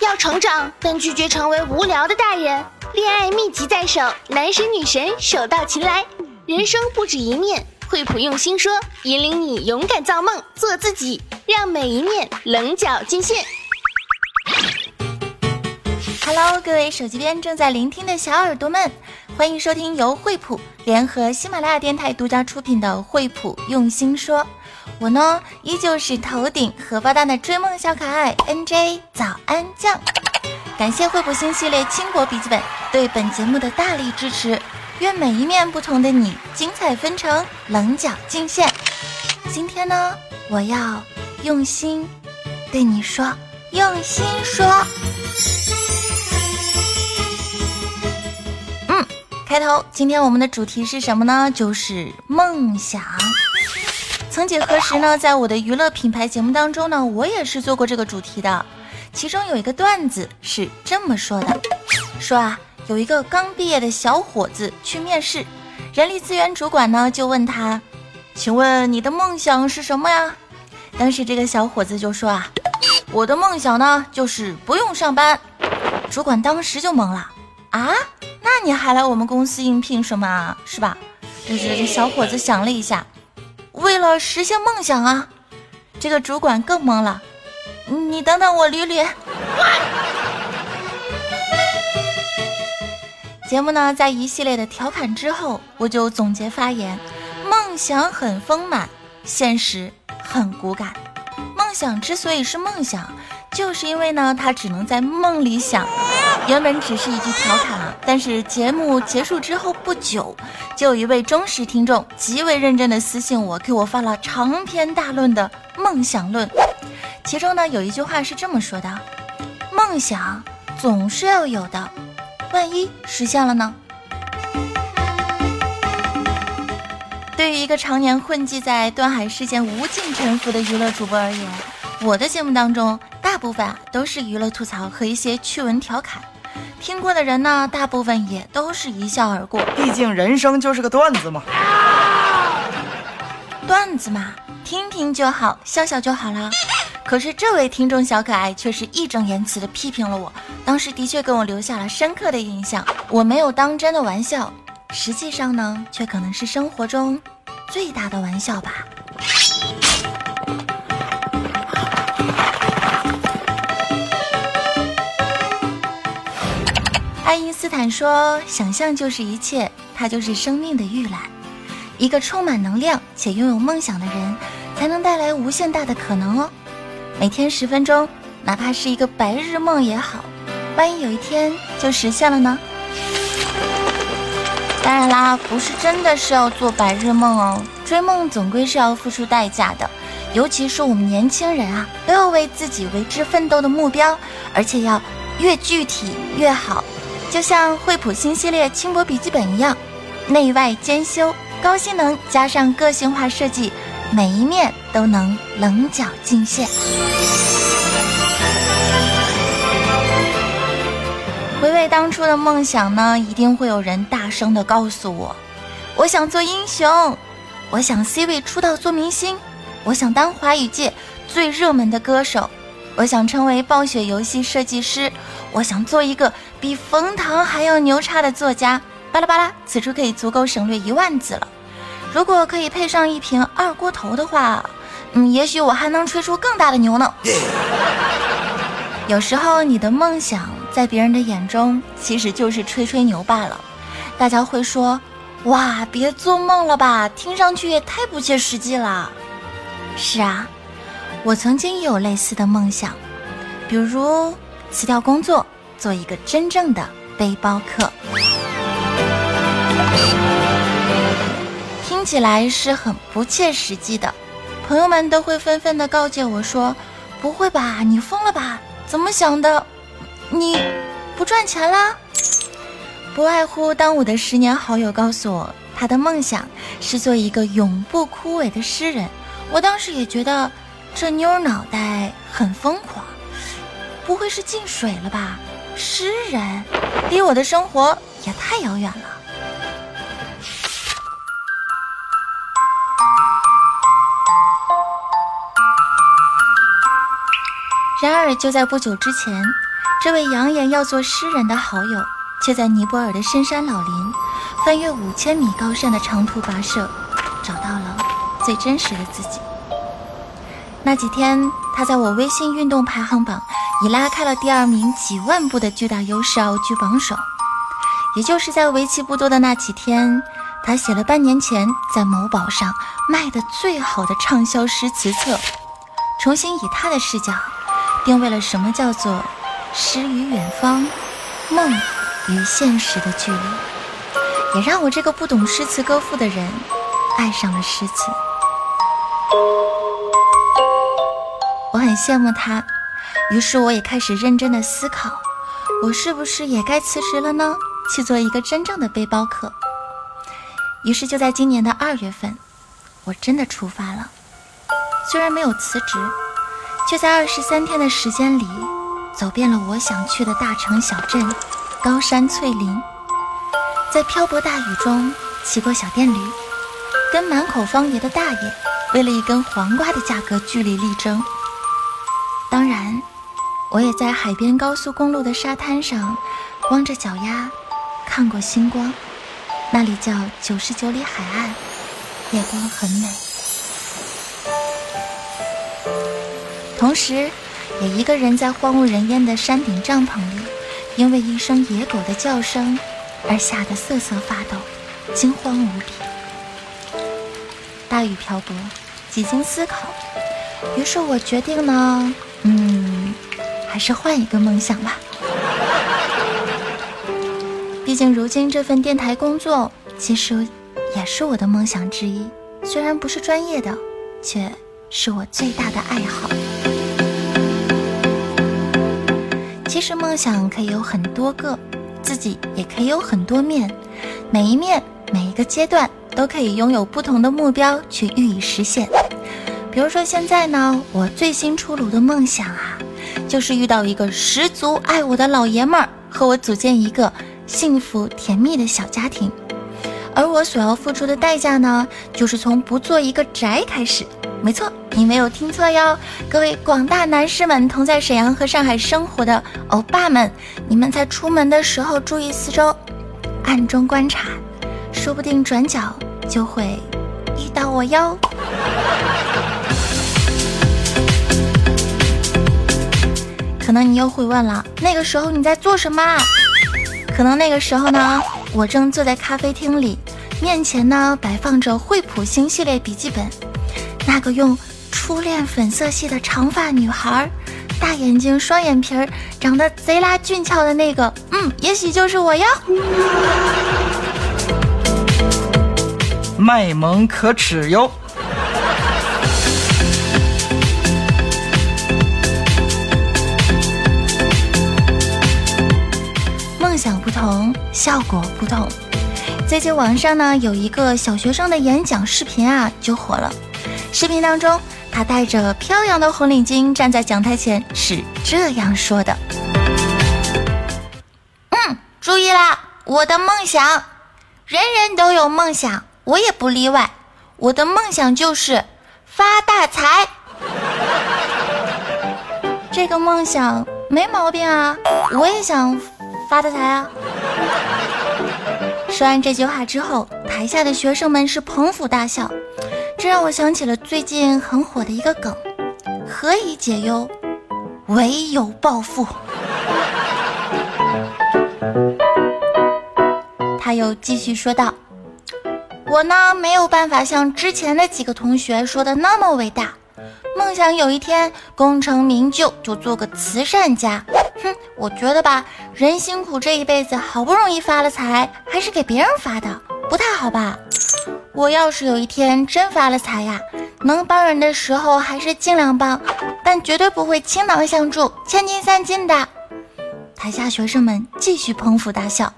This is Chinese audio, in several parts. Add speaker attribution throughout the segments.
Speaker 1: 要成长，但拒绝成为无聊的大人。恋爱秘籍在手，男神女神手到擒来。人生不止一面，惠普用心说，引领你勇敢造梦，做自己，让每一面棱角尽现。
Speaker 2: Hello，各位手机边正在聆听的小耳朵们，欢迎收听由惠普联合喜马拉雅电台独家出品的《惠普用心说》。我呢，依旧是头顶荷包蛋的追梦小可爱 NJ 早安酱。感谢惠普星系列轻薄笔记本对本节目的大力支持。愿每一面不同的你，精彩纷呈，棱角尽现。今天呢，我要用心对你说，用心说。嗯，开头，今天我们的主题是什么呢？就是梦想。曾几何时呢，在我的娱乐品牌节目当中呢，我也是做过这个主题的。其中有一个段子是这么说的：说啊，有一个刚毕业的小伙子去面试，人力资源主管呢就问他，请问你的梦想是什么呀？当时这个小伙子就说啊，我的梦想呢就是不用上班。主管当时就懵了啊，那你还来我们公司应聘什么啊？是吧？就是这小伙子想了一下。为了实现梦想啊，这个主管更懵了。你等等我捋捋。节目呢，在一系列的调侃之后，我就总结发言：梦想很丰满，现实很骨感。梦想之所以是梦想。就是因为呢，他只能在梦里想。原本只是一句调侃，但是节目结束之后不久，就有一位忠实听众极为认真的私信我，给我发了长篇大论的梦想论。其中呢，有一句话是这么说的：梦想总是要有的，万一实现了呢？对于一个常年混迹在断海事件无尽沉浮的娱乐主播而言，我的节目当中。大部分啊都是娱乐吐槽和一些趣闻调侃，听过的人呢，大部分也都是一笑而过。
Speaker 3: 毕竟人生就是个段子嘛，
Speaker 2: 段子嘛，听听就好，笑笑就好了。可是这位听众小可爱却是义正言辞的批评了我，当时的确给我留下了深刻的印象。我没有当真的玩笑，实际上呢，却可能是生活中最大的玩笑吧。爱因斯坦说：“想象就是一切，它就是生命的预览。一个充满能量且拥有梦想的人，才能带来无限大的可能哦。每天十分钟，哪怕是一个白日梦也好，万一有一天就实现了呢？当然啦，不是真的是要做白日梦哦。追梦总归是要付出代价的，尤其是我们年轻人啊，都要为自己为之奋斗的目标，而且要越具体越好。”就像惠普新系列轻薄笔记本一样，内外兼修，高性能加上个性化设计，每一面都能棱角尽现。回味当初的梦想呢，一定会有人大声的告诉我：我想做英雄，我想 C 位出道做明星，我想当华语界最热门的歌手。我想成为暴雪游戏设计师，我想做一个比冯唐还要牛叉的作家。巴拉巴拉，此处可以足够省略一万字了。如果可以配上一瓶二锅头的话，嗯，也许我还能吹出更大的牛呢。有时候你的梦想在别人的眼中其实就是吹吹牛罢了。大家会说：“哇，别做梦了吧，听上去也太不切实际了。”是啊。我曾经也有类似的梦想，比如辞掉工作，做一个真正的背包客。听起来是很不切实际的，朋友们都会纷纷的告诫我说：“不会吧，你疯了吧？怎么想的？你不赚钱啦？”不外乎当我的十年好友告诉我，他的梦想是做一个永不枯萎的诗人。我当时也觉得。这妞脑袋很疯狂，不会是进水了吧？诗人，离我的生活也太遥远了。然而就在不久之前，这位扬言要做诗人的好友，却在尼泊尔的深山老林，翻越五千米高山的长途跋涉，找到了最真实的自己。那几天，他在我微信运动排行榜已拉开了第二名几万步的巨大优势，傲居榜首。也就是在为期不多的那几天，他写了半年前在某宝上卖的最好的畅销诗词册，重新以他的视角。定位了什么叫做诗与远方、梦与现实的距离，也让我这个不懂诗词歌赋的人爱上了诗词。我很羡慕他，于是我也开始认真的思考，我是不是也该辞职了呢？去做一个真正的背包客。于是就在今年的二月份，我真的出发了，虽然没有辞职。却在二十三天的时间里，走遍了我想去的大城小镇、高山翠林，在瓢泼大雨中骑过小电驴，跟满口方言的大爷为了一根黄瓜的价格据理力争。当然，我也在海边高速公路的沙滩上，光着脚丫看过星光，那里叫九十九里海岸，夜光很美。同时，也一个人在荒无人烟的山顶帐篷里，因为一声野狗的叫声而吓得瑟瑟发抖，惊慌无比。大雨瓢泼，几经思考，于是我决定呢，嗯，还是换一个梦想吧。毕竟如今这份电台工作，其实也是我的梦想之一，虽然不是专业的，却是我最大的爱好。其实梦想可以有很多个，自己也可以有很多面，每一面每一个阶段都可以拥有不同的目标去予以实现。比如说现在呢，我最新出炉的梦想啊，就是遇到一个十足爱我的老爷们儿，和我组建一个幸福甜蜜的小家庭。而我所要付出的代价呢，就是从不做一个宅开始。没错，你没有听错哟，各位广大男士们，同在沈阳和上海生活的欧巴们，你们在出门的时候注意四周，暗中观察，说不定转角就会遇到我哟。可能你又会问了，那个时候你在做什么？可能那个时候呢，我正坐在咖啡厅里，面前呢摆放着惠普星系列笔记本。那个用初恋粉色系的长发女孩，大眼睛双眼皮儿，长得贼拉俊俏的那个，嗯，也许就是我哟。
Speaker 3: 卖萌可耻哟。
Speaker 2: 梦想不同，效果不同。最近网上呢有一个小学生的演讲视频啊，就火了。视频当中，他戴着飘扬的红领巾站在讲台前，是这样说的：“嗯，注意啦，我的梦想，人人都有梦想，我也不例外。我的梦想就是发大财。这个梦想没毛病啊，我也想发大财啊。”说完这句话之后，台下的学生们是捧腹大笑。这让我想起了最近很火的一个梗：何以解忧，唯有暴富。他又继续说道：“我呢没有办法像之前的几个同学说的那么伟大，梦想有一天功成名就，就做个慈善家。哼，我觉得吧，人辛苦这一辈子，好不容易发了财，还是给别人发的，不太好吧？”我要是有一天真发了财呀，能帮人的时候还是尽量帮，但绝对不会倾囊相助、千金散尽的。台下学生们继续捧腹大笑。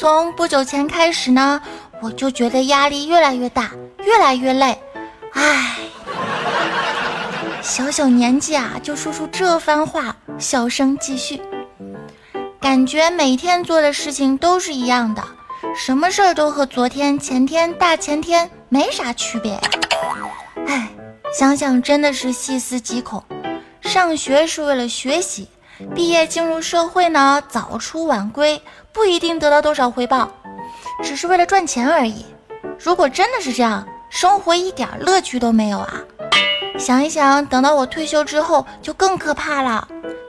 Speaker 2: 从不久前开始呢，我就觉得压力越来越大，越来越累。唉，小小年纪啊，就说出这番话，笑声继续。感觉每天做的事情都是一样的。什么事儿都和昨天、前天、大前天没啥区别呀！哎，想想真的是细思极恐。上学是为了学习，毕业进入社会呢，早出晚归不一定得到多少回报，只是为了赚钱而已。如果真的是这样，生活一点乐趣都没有啊！想一想，等到我退休之后就更可怕了。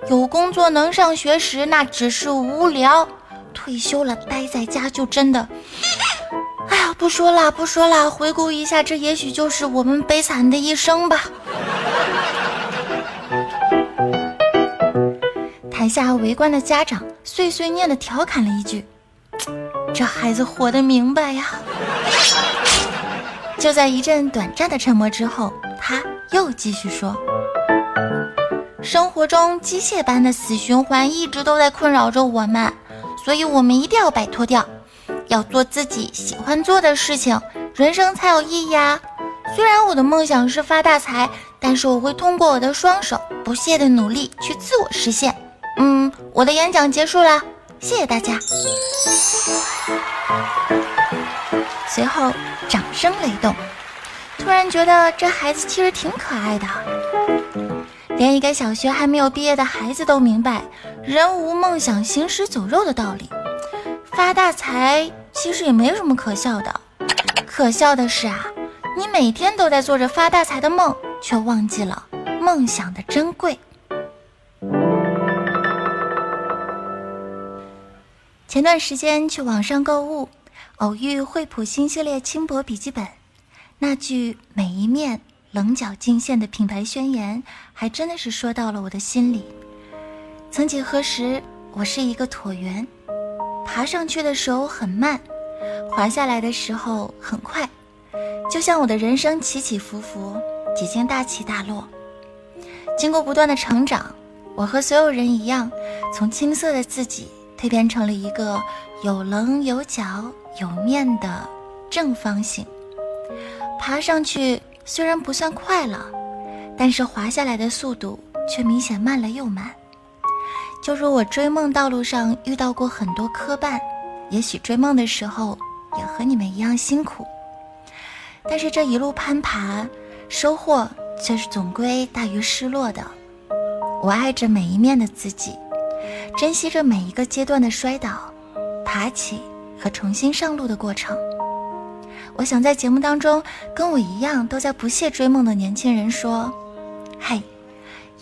Speaker 2: 有工作能上学时，那只是无聊；退休了，待在家就真的……哎呀，不说了，不说了。回顾一下，这也许就是我们悲惨的一生吧。台下围观的家长碎碎念的调侃了一句：“这孩子活得明白呀。”就在一阵短暂的沉默之后，他又继续说：“生活中机械般的死循环一直都在困扰着我们，所以我们一定要摆脱掉。”要做自己喜欢做的事情，人生才有意义啊！虽然我的梦想是发大财，但是我会通过我的双手不懈的努力去自我实现。嗯，我的演讲结束了，谢谢大家。随后掌声雷动，突然觉得这孩子其实挺可爱的。连一个小学还没有毕业的孩子都明白“人无梦想，行尸走肉”的道理。发大财其实也没什么可笑的，可笑的是啊，你每天都在做着发大财的梦，却忘记了梦想的珍贵。前段时间去网上购物，偶遇惠普新系列轻薄笔记本，那句“每一面棱角尽现”的品牌宣言，还真的是说到了我的心里。曾几何时，我是一个椭圆。爬上去的时候很慢，滑下来的时候很快，就像我的人生起起伏伏，几经大起大落。经过不断的成长，我和所有人一样，从青涩的自己蜕变成了一个有棱有角有面的正方形。爬上去虽然不算快了，但是滑下来的速度却明显慢了又慢。就如我追梦道路上遇到过很多磕绊，也许追梦的时候也和你们一样辛苦，但是这一路攀爬，收获却是总归大于失落的。我爱着每一面的自己，珍惜着每一个阶段的摔倒、爬起和重新上路的过程。我想在节目当中跟我一样都在不懈追梦的年轻人说：“嘿，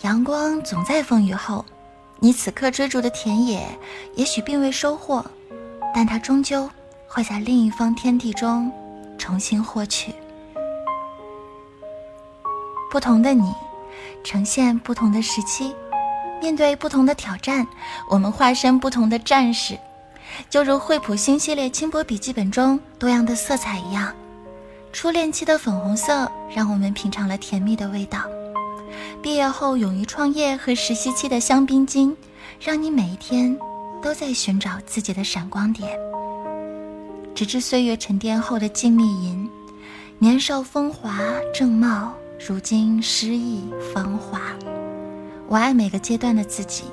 Speaker 2: 阳光总在风雨后。”你此刻追逐的田野，也许并未收获，但它终究会在另一方天地中重新获取。不同的你，呈现不同的时期，面对不同的挑战，我们化身不同的战士，就如惠普新系列轻薄笔记本中多样的色彩一样。初恋期的粉红色，让我们品尝了甜蜜的味道。毕业后勇于创业和实习期的香槟金，让你每一天都在寻找自己的闪光点。直至岁月沉淀后的静谧银，年少风华正茂，如今失意芳华。我爱每个阶段的自己，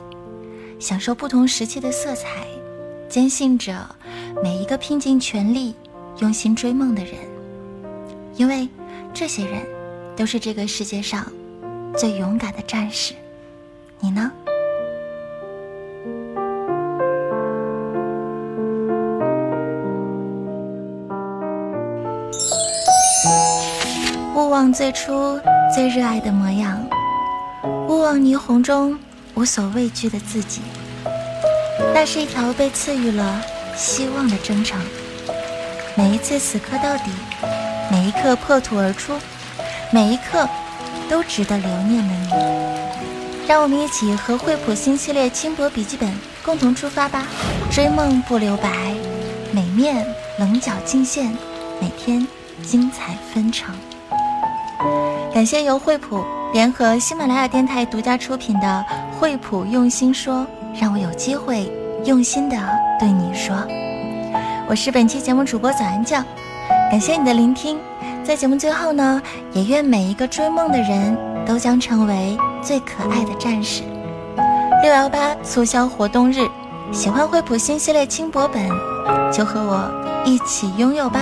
Speaker 2: 享受不同时期的色彩，坚信着每一个拼尽全力、用心追梦的人，因为这些人都是这个世界上。最勇敢的战士，你呢？勿忘最初最热爱的模样，勿忘霓虹中无所畏惧的自己。那是一条被赐予了希望的征程。每一次死磕到底，每一刻破土而出，每一刻。都值得留念的你，让我们一起和惠普新系列轻薄笔记本共同出发吧！追梦不留白，每面棱角尽现，每天精彩纷呈。感谢由惠普联合喜马拉雅电台独家出品的《惠普用心说》，让我有机会用心的对你说。我是本期节目主播早安酱，感谢你的聆听。在节目最后呢，也愿每一个追梦的人都将成为最可爱的战士。六幺八促销活动日，喜欢惠普新系列轻薄本，就和我一起拥有吧。